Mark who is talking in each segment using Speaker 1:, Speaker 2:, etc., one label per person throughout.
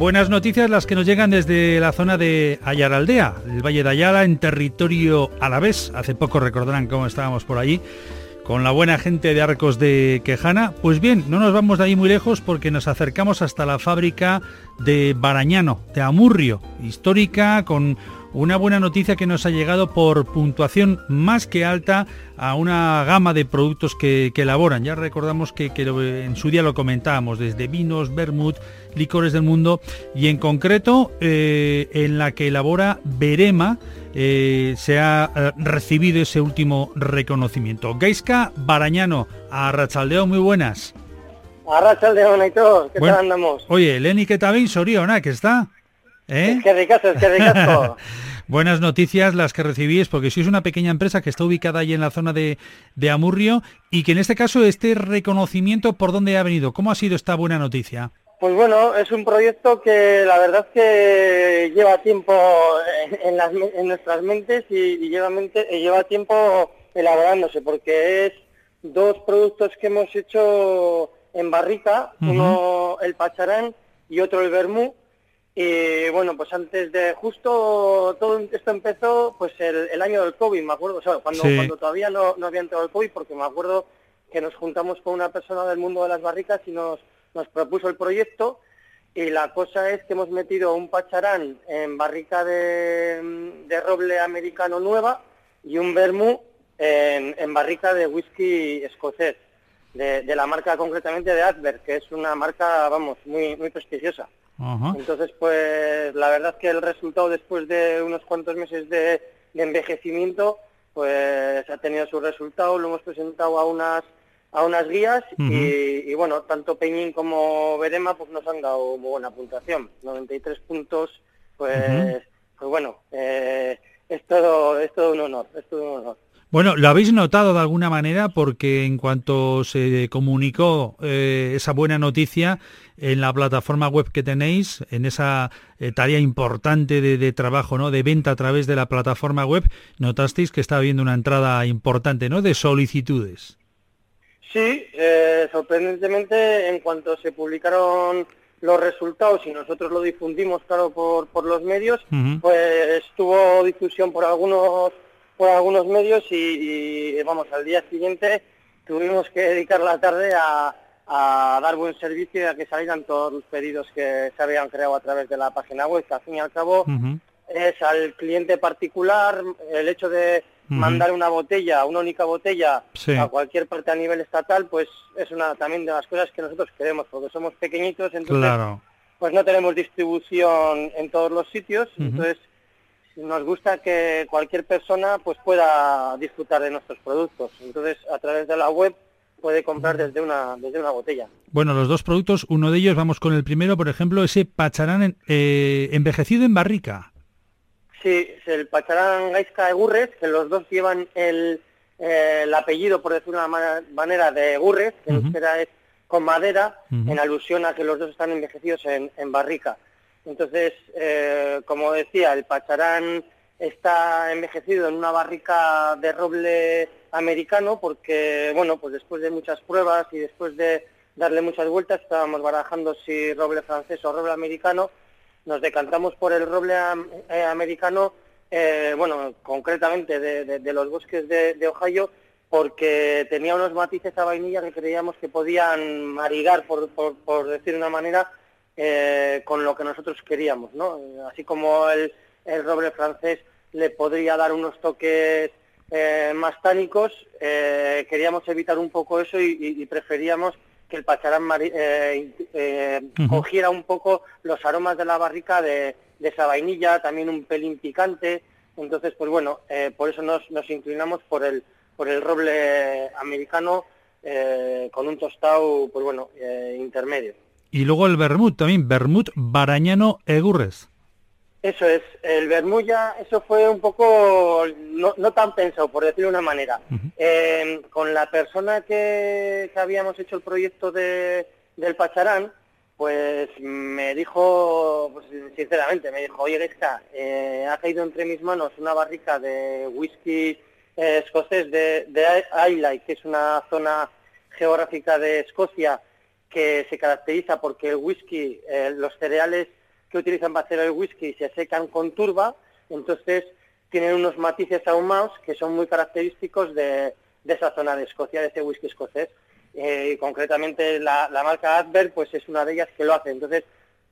Speaker 1: Buenas noticias las que nos llegan desde la zona de Ayaraldea, el Valle de Ayala, en territorio alavés. Hace poco recordarán cómo estábamos por allí con la buena gente de Arcos de Quejana. Pues bien, no nos vamos de ahí muy lejos porque nos acercamos hasta la fábrica de Barañano, de Amurrio, histórica, con una buena noticia que nos ha llegado por puntuación más que alta a una gama de productos que, elaboran. Ya recordamos que, en su día lo comentábamos, desde vinos, vermut, licores del mundo y en concreto eh, en la que elabora Berema eh, se ha eh, recibido ese último reconocimiento. Gaiska Barañano, a Rachaldeo, muy buenas.
Speaker 2: A Rachaldeo, Naito, ¿qué tal andamos?
Speaker 1: Oye, Leni, ¿qué tal? Soriona, ¿qué está?
Speaker 2: ¿Eh? Es que ricas, es que ricas
Speaker 1: Buenas noticias las que recibís, porque sois una pequeña empresa que está ubicada ahí en la zona de, de, Amurrio y que en este caso este reconocimiento, ¿por dónde ha venido? ¿Cómo ha sido esta buena noticia?
Speaker 2: Pues bueno, es un proyecto que la verdad es que lleva tiempo en, las, en nuestras mentes y, lleva, lleva tiempo elaborándose, porque es dos productos que hemos hecho en barrica, uno el pacharán y otro el vermú, y bueno, pues antes de justo todo esto empezó pues el, año del COVID, me acuerdo, o sea, cuando, cuando todavía no, no, había entrado el COVID, porque me acuerdo que nos juntamos con una persona del mundo de las barricas y nos, nos propuso el proyecto y la cosa es que hemos metido un pacharán en barrica de, de roble americano nueva y un vermú en, en barrica de whisky escocés, de, de, la marca concretamente de Adver, que es una marca, vamos, muy, muy prestigiosa. Entonces, pues la verdad es que el resultado después de unos cuantos meses de, envejecimiento, pues ha tenido su resultado, lo hemos presentado a unas a unas guías y, bueno, tanto Peñín como Verema pues nos han dado muy buena puntuación, 93 puntos, pues, pues bueno, eh, es todo es todo un honor, es todo un honor.
Speaker 1: Bueno, lo habéis notado de alguna manera porque en cuanto se comunicó eh, esa buena noticia en la plataforma web que tenéis, en esa eh, tarea importante de, trabajo, ¿no? de venta a través de la plataforma web, notasteis que está habiendo una entrada importante ¿no? de solicitudes.
Speaker 2: Sí, eh, sorprendentemente en cuanto se publicaron los resultados y nosotros lo difundimos, claro, por, por los medios, pues tuvo difusión por algunos por algunos medios y, vamos, al día siguiente tuvimos que dedicar la tarde a, dar buen servicio y a que salieran todos los pedidos que se habían creado a través de la página web, que al fin y al cabo es al cliente particular el hecho de mandar una botella, una única botella a cualquier parte a nivel estatal, pues es una también de las cosas que nosotros queremos, porque somos pequeñitos, entonces pues no tenemos distribución en todos los sitios, entonces nos gusta que cualquier persona pues pueda disfrutar de nuestros productos. Entonces, a través de la web puede comprar desde una desde una botella.
Speaker 1: Bueno, los dos productos, uno de ellos, vamos con el primero, por ejemplo, ese pacharán eh, envejecido en barrica.
Speaker 2: Sí, es el pacharán Gaisca de Gurres, que los dos llevan el, eh, el apellido, por decirlo de una manera, de Gurres, que uh es con madera, en alusión a que los dos están envejecidos en, en barrica. Entonces, eh, como decía, el pacharán está envejecido en una barrica de roble americano porque, bueno, pues después de muchas pruebas y después de darle muchas vueltas, estábamos barajando si roble francés o roble americano. Nos decantamos por el roble eh, americano, eh, bueno, concretamente de, los bosques de, Ohio, porque tenía unos matices a vainilla que creíamos que podían maridar, por, decir de una manera, eh, con lo que nosotros queríamos, ¿no? Así como el, roble francés le podría dar unos toques eh, más tánicos, eh, queríamos evitar un poco eso y, preferíamos que el pacharán cogiera un poco los aromas de la barrica de, esa vainilla, también un pelín picante. Entonces, pues bueno, por eso nos, inclinamos por el, por el roble americano con un tostado, pues bueno, intermedio.
Speaker 1: Y luego el vermut también, vermut barañano egurres.
Speaker 2: Eso es, el vermut ya, eso fue un poco no, tan pensado, por decirlo de una manera. Eh, con la persona que, habíamos hecho el proyecto de, del Pacharán, pues me dijo, pues, sinceramente, me dijo, oye, Gesca, eh, ha caído entre mis manos una barrica de whisky eh, escocés de, de que es una zona geográfica de Escocia, que se caracteriza porque el whisky, eh, los cereales que utilizan para hacer el whisky se secan con turba, entonces tienen unos matices ahumados que son muy característicos de, esa zona de Escocia, de ese whisky escocés. Eh, y concretamente la, marca Adver pues es una de ellas que lo hace. Entonces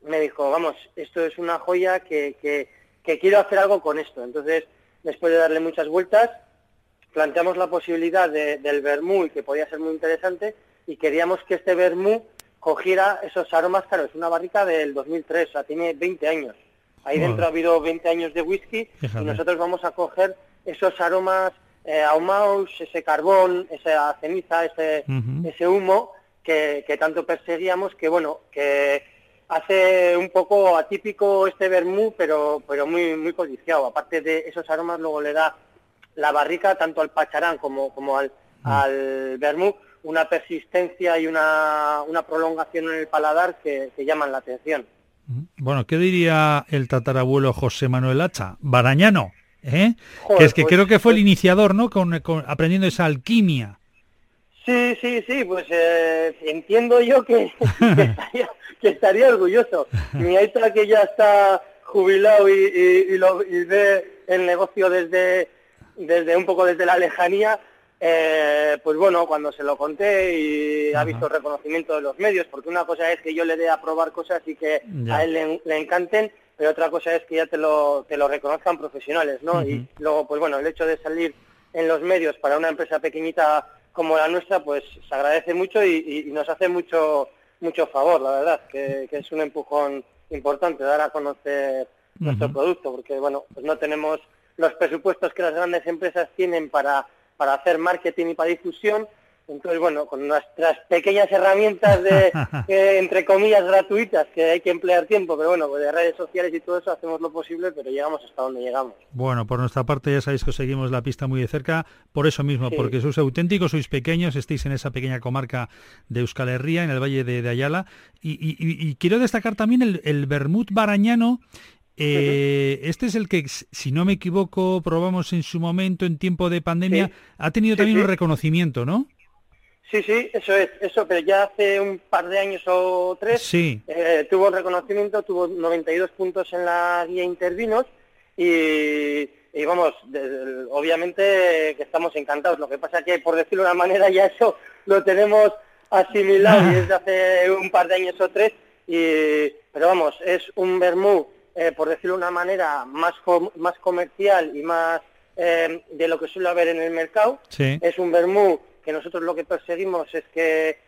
Speaker 2: me dijo, vamos, esto es una joya que, quiero hacer algo con esto. Entonces, después de darle muchas vueltas, planteamos la posibilidad del vermú y que podía ser muy interesante y queríamos que este vermú cogiera esos aromas, claro, es una barrica del 2003, o sea, tiene 20 años. Ahí dentro ha habido 20 años de whisky y nosotros vamos a coger esos aromas eh, ahumados, ese carbón, esa ceniza, ese, ese humo que, que, tanto perseguíamos, que bueno, que hace un poco atípico este vermú, pero, pero muy, muy codiciado. Aparte de esos aromas, luego le da la barrica tanto al pacharán como, como al, mm. al vermú una persistencia y una, una prolongación en el paladar que, llaman la atención.
Speaker 1: Mm. Bueno, ¿qué diría el tatarabuelo José Manuel Hacha? Barañano, ¿eh? que es que pues creo que fue el iniciador, ¿no? Con, aprendiendo esa alquimia.
Speaker 2: Sí, sí, sí, pues eh, entiendo yo que, que, estaría, orgulloso. Mi Aita que ya está jubilado y, y, lo, y ve el negocio desde desde un poco desde la lejanía, eh, pues bueno, cuando se lo conté y ha visto el reconocimiento de los medios, porque una cosa es que yo le dé a probar cosas y que a él le, encanten, pero otra cosa es que ya te lo, te lo reconozcan profesionales, ¿no? Y luego, pues bueno, el hecho de salir en los medios para una empresa pequeñita como la nuestra, pues se agradece mucho y, nos hace mucho mucho favor, la verdad, que, es un empujón importante dar a conocer nuestro producto, porque bueno, pues no tenemos los presupuestos que las grandes empresas tienen para, para hacer marketing y para difusión. Entonces, bueno, con nuestras pequeñas herramientas de, entre comillas, gratuitas, que hay que emplear tiempo, pero bueno, pues de redes sociales y todo eso hacemos lo posible, pero llegamos hasta donde llegamos.
Speaker 1: Bueno, por nuestra parte ya sabéis que seguimos la pista muy de cerca, por eso mismo, porque sois auténticos, sois pequeños, estáis en esa pequeña comarca de Euskal Herria, en el Valle de, Ayala, y, quiero destacar también el, el vermut barañano, eh, este es el que, si no me equivoco, probamos en su momento en tiempo de pandemia. Ha tenido también un reconocimiento, ¿no?
Speaker 2: Sí, sí, eso es, eso, pero ya hace un par de años o tres
Speaker 1: sí.
Speaker 2: eh, tuvo reconocimiento, tuvo 92 puntos en la guía Intervinos y, vamos, obviamente que estamos encantados. Lo que pasa que, por decirlo de una manera, ya eso lo tenemos asimilado y desde hace un par de años o tres, y, pero vamos, es un vermú eh, por decirlo de una manera, más, más comercial y más eh, de lo que suele haber en el mercado. Es un vermú que nosotros lo que perseguimos es que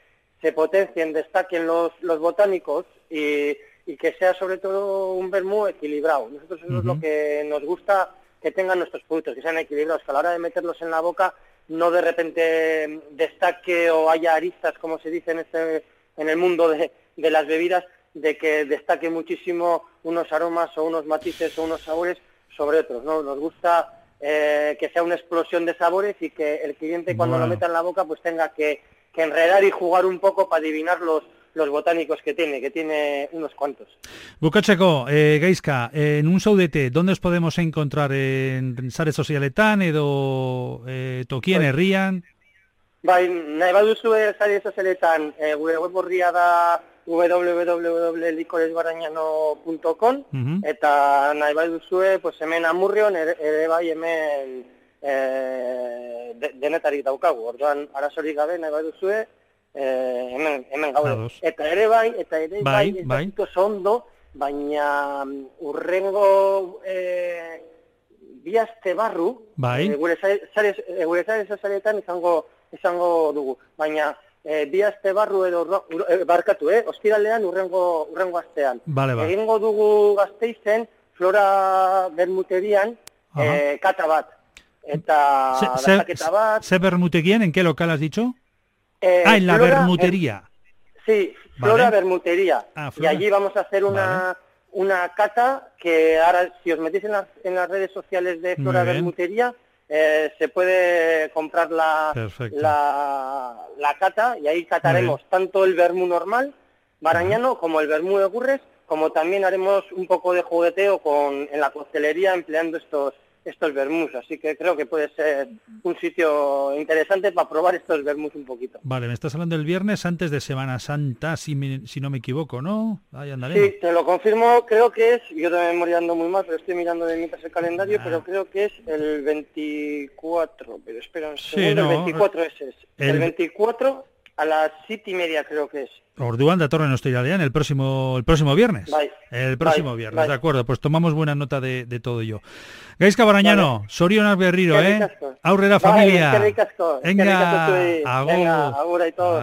Speaker 2: se potencien, destaquen los, los botánicos y, que sea sobre todo un vermú equilibrado. Nosotros eso es lo que nos gusta que tengan nuestros productos, que sean equilibrados, que a la hora de meterlos en la boca no de repente destaque o haya aristas, como se dice en, este, en el mundo de, de las bebidas, de que destaque muchísimo unos aromas o unos matices o unos sabores sobre otros, ¿no? Nos gusta eh, que sea una explosión de sabores y que el cliente cuando lo meta en la boca pues tenga que, enredar y jugar un poco para adivinar los, los botánicos que tiene, que tiene unos cuantos.
Speaker 1: Bukatzeko, eh, Gaizka, en un saudete, ¿dónde os podemos encontrar? ¿En Sare Sozialetan edo eh, Tokien, Herrian?
Speaker 2: Bai, nahi baduzu Sare Sozialetan, eh, gure web horria da www.likoresbarañano.com uh -huh. eta nahi bai duzue pues, hemen amurrion ere, ere bai hemen e, de, denetarik daukagu. Orduan, arazorik gabe nahi bai duzue e, hemen, hemen gaude. Eta ere bai, eta ere bai, bai, bai. ondo, baina mm, urrengo e, biazte barru,
Speaker 1: bai.
Speaker 2: e, gure zare sozialetan izango, izango dugu. Baina, e, bi aste barru edo e, barkatu, eh? Ostiralean urrengo, urrengo astean.
Speaker 1: Vale, ba.
Speaker 2: Egingo dugu gazteizen, Flora Bermuterian, e, kata bat. Eta
Speaker 1: se, se, bat. ¿Se? ¿En qué local has dicho? Eh, ah, en la Flora, Bermutería.
Speaker 2: sí, Flora vale. Bermutería. Ah, Flora. Y allí vamos a hacer una... Vale una cata que ahora si os metéis en las, en las redes sociales de Flora Bermutería eh, se puede comprar la, la, cata y ahí cataremos tanto el vermú normal, barañano, como el vermú de Gurres, como también haremos un poco de jugueteo con, en la costelería empleando estos estos vermús, así que creo que puede ser un sitio interesante para probar estos vermús un poquito.
Speaker 1: Vale, me estás hablando del viernes antes de Semana Santa, si, si no me equivoco, ¿no? Ahí andaremos.
Speaker 2: Sí, te lo confirmo, creo que es, yo de memoria ando muy mal, pero estoy mirando de mientras el calendario, ah. pero creo que es el 24, pero espera un segundo, el 24 ese es. El, el 24 a las siete y media creo que es.
Speaker 1: Orduan de Torre en el próximo el próximo viernes. El próximo viernes, de acuerdo. Pues tomamos buena nota de, de todo ello. Gaisca Barañano, Sorionak berriro, eh? Aurrera familia.
Speaker 2: Venga. Venga, agur y todo.